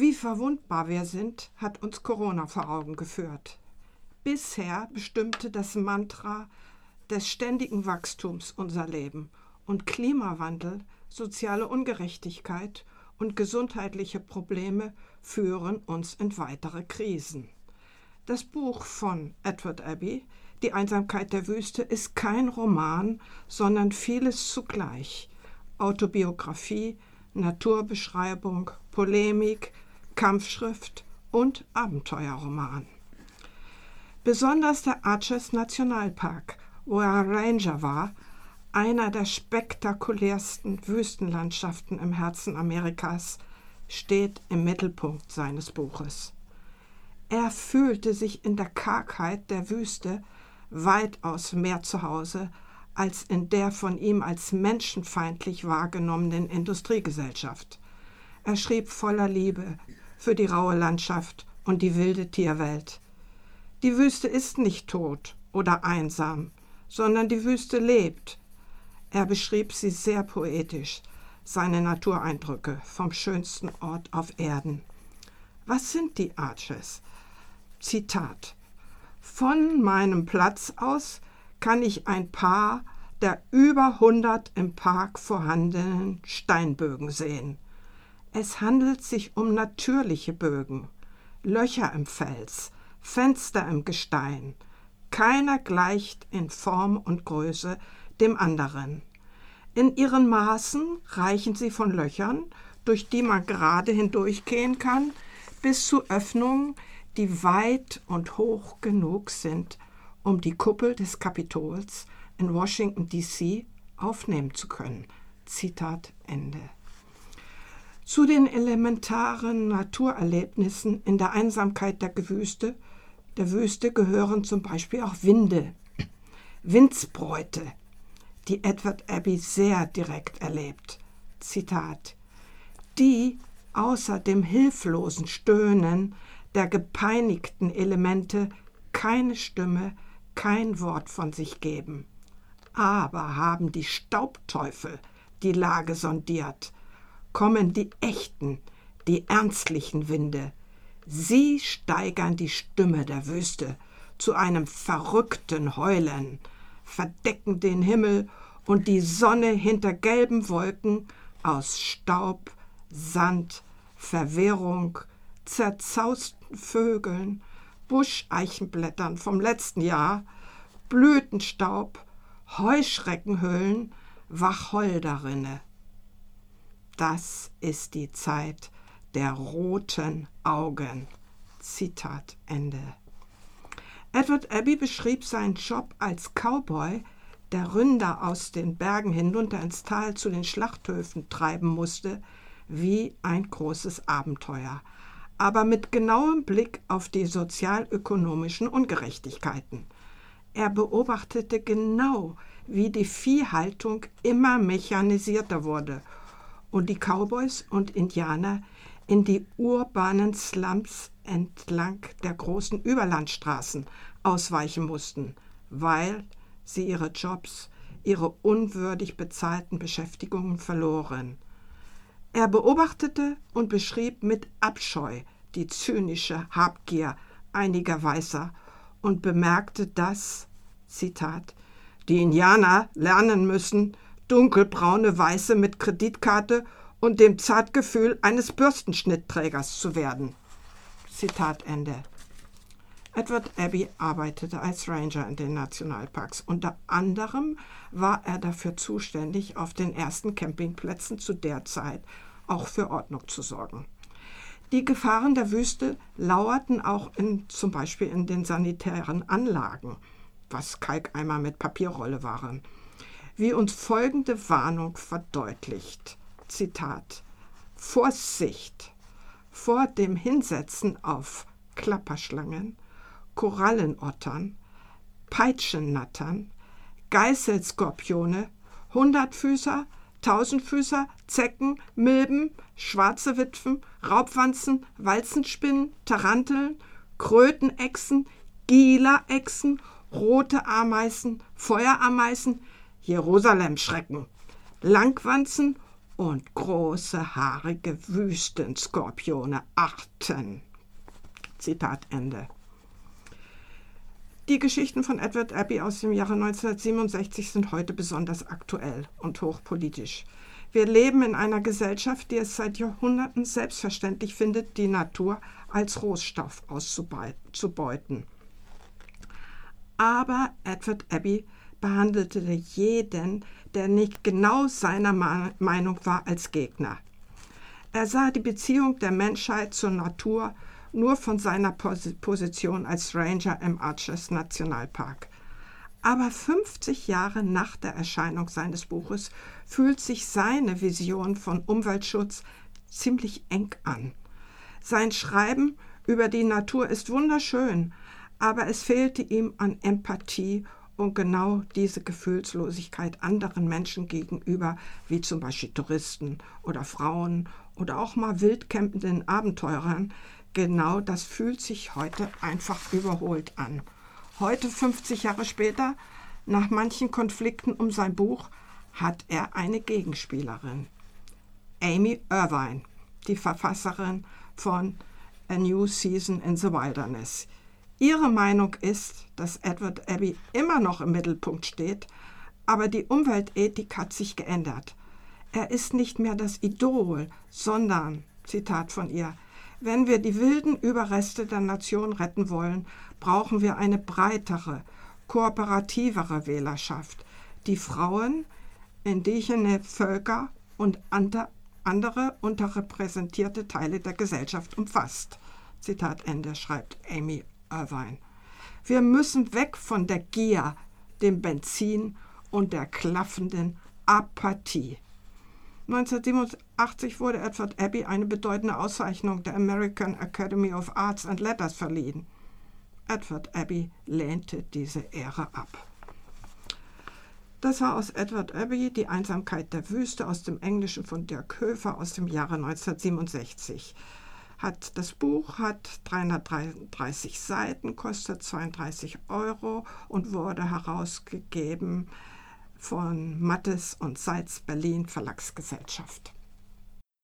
Wie verwundbar wir sind, hat uns Corona vor Augen geführt. Bisher bestimmte das Mantra des ständigen Wachstums unser Leben und Klimawandel, soziale Ungerechtigkeit und gesundheitliche Probleme führen uns in weitere Krisen. Das Buch von Edward Abbey, Die Einsamkeit der Wüste, ist kein Roman, sondern vieles zugleich. Autobiografie, Naturbeschreibung, Polemik, Kampfschrift und Abenteuerroman. Besonders der Arches Nationalpark, wo er Ranger war, einer der spektakulärsten Wüstenlandschaften im Herzen Amerikas, steht im Mittelpunkt seines Buches. Er fühlte sich in der Kargheit der Wüste weitaus mehr zu Hause als in der von ihm als menschenfeindlich wahrgenommenen Industriegesellschaft. Er schrieb voller Liebe für die raue Landschaft und die wilde Tierwelt. Die Wüste ist nicht tot oder einsam, sondern die Wüste lebt. Er beschrieb sie sehr poetisch, seine Natureindrücke vom schönsten Ort auf Erden. Was sind die Arches? Zitat. Von meinem Platz aus kann ich ein paar der über hundert im Park vorhandenen Steinbögen sehen. Es handelt sich um natürliche Bögen, Löcher im Fels, Fenster im Gestein. Keiner gleicht in Form und Größe dem anderen. In ihren Maßen reichen sie von Löchern, durch die man gerade hindurchgehen kann, bis zu Öffnungen, die weit und hoch genug sind, um die Kuppel des Kapitols in Washington, D.C. aufnehmen zu können. Zitat Ende. Zu den elementaren Naturerlebnissen in der Einsamkeit der Wüste, der Wüste gehören zum Beispiel auch Winde, Windsbräute, die Edward Abbey sehr direkt erlebt. Zitat: Die außer dem hilflosen Stöhnen der gepeinigten Elemente keine Stimme, kein Wort von sich geben. Aber haben die Staubteufel die Lage sondiert, kommen die echten, die ernstlichen Winde. Sie steigern die Stimme der Wüste zu einem verrückten Heulen, verdecken den Himmel und die Sonne hinter gelben Wolken aus Staub, Sand, Verwirrung, zerzausten Vögeln, Buscheichenblättern vom letzten Jahr, Blütenstaub, Heuschreckenhüllen, Wacholderinne. Das ist die Zeit der roten Augen. Zitat Ende. Edward Abbey beschrieb seinen Job als Cowboy, der Rinder aus den Bergen hinunter ins Tal zu den Schlachthöfen treiben musste, wie ein großes Abenteuer, aber mit genauem Blick auf die sozialökonomischen Ungerechtigkeiten. Er beobachtete genau, wie die Viehhaltung immer mechanisierter wurde und die Cowboys und Indianer in die urbanen Slums entlang der großen Überlandstraßen ausweichen mussten, weil sie ihre Jobs, ihre unwürdig bezahlten Beschäftigungen verloren. Er beobachtete und beschrieb mit Abscheu die zynische Habgier einiger Weißer und bemerkte, dass, Zitat, die Indianer lernen müssen, dunkelbraune Weiße mit Kreditkarte und dem Zartgefühl eines Bürstenschnittträgers zu werden. Zitat Ende. Edward Abbey arbeitete als Ranger in den Nationalparks. Unter anderem war er dafür zuständig, auf den ersten Campingplätzen zu der Zeit auch für Ordnung zu sorgen. Die Gefahren der Wüste lauerten auch in, zum Beispiel in den sanitären Anlagen, was Kalkeimer mit Papierrolle waren. Wie uns folgende Warnung verdeutlicht. Zitat. Vorsicht vor dem Hinsetzen auf Klapperschlangen, Korallenottern, Peitschennattern, Geißelskorpione, Hundertfüßer, Tausendfüßer, Zecken, Milben, schwarze Witwen, Raubwanzen, Walzenspinnen, Taranteln, Krötenechsen, Gila-Echsen, rote Ameisen, Feuerameisen, Jerusalem-Schrecken, Langwanzen, und große haarige Wüstenskorpione achten. Zitat Ende. Die Geschichten von Edward Abbey aus dem Jahre 1967 sind heute besonders aktuell und hochpolitisch. Wir leben in einer Gesellschaft, die es seit Jahrhunderten selbstverständlich findet, die Natur als Rohstoff auszubeuten. Aber Edward Abbey behandelte jeden, der nicht genau seiner Meinung war, als Gegner. Er sah die Beziehung der Menschheit zur Natur nur von seiner Position als Ranger im Arches Nationalpark. Aber 50 Jahre nach der Erscheinung seines Buches fühlt sich seine Vision von Umweltschutz ziemlich eng an. Sein Schreiben über die Natur ist wunderschön, aber es fehlte ihm an Empathie und genau diese Gefühlslosigkeit anderen Menschen gegenüber, wie zum Beispiel Touristen oder Frauen oder auch mal wildcampenden Abenteurern, genau das fühlt sich heute einfach überholt an. Heute, 50 Jahre später, nach manchen Konflikten um sein Buch, hat er eine Gegenspielerin. Amy Irvine, die Verfasserin von A New Season in the Wilderness. Ihre Meinung ist, dass Edward Abbey immer noch im Mittelpunkt steht, aber die Umweltethik hat sich geändert. Er ist nicht mehr das Idol, sondern, Zitat von ihr, wenn wir die wilden Überreste der Nation retten wollen, brauchen wir eine breitere, kooperativere Wählerschaft, die Frauen, indigene Völker und andere unterrepräsentierte Teile der Gesellschaft umfasst. Zitat Ende, schreibt Amy Irvine. Wir müssen weg von der Gier, dem Benzin und der klaffenden Apathie. 1987 wurde Edward Abbey eine bedeutende Auszeichnung der American Academy of Arts and Letters verliehen. Edward Abbey lehnte diese Ehre ab. Das war aus Edward Abbey Die Einsamkeit der Wüste aus dem Englischen von Dirk Höfer aus dem Jahre 1967 hat das Buch hat 333 Seiten, kostet 32 Euro und wurde herausgegeben von Mattes und Seitz Berlin Verlagsgesellschaft.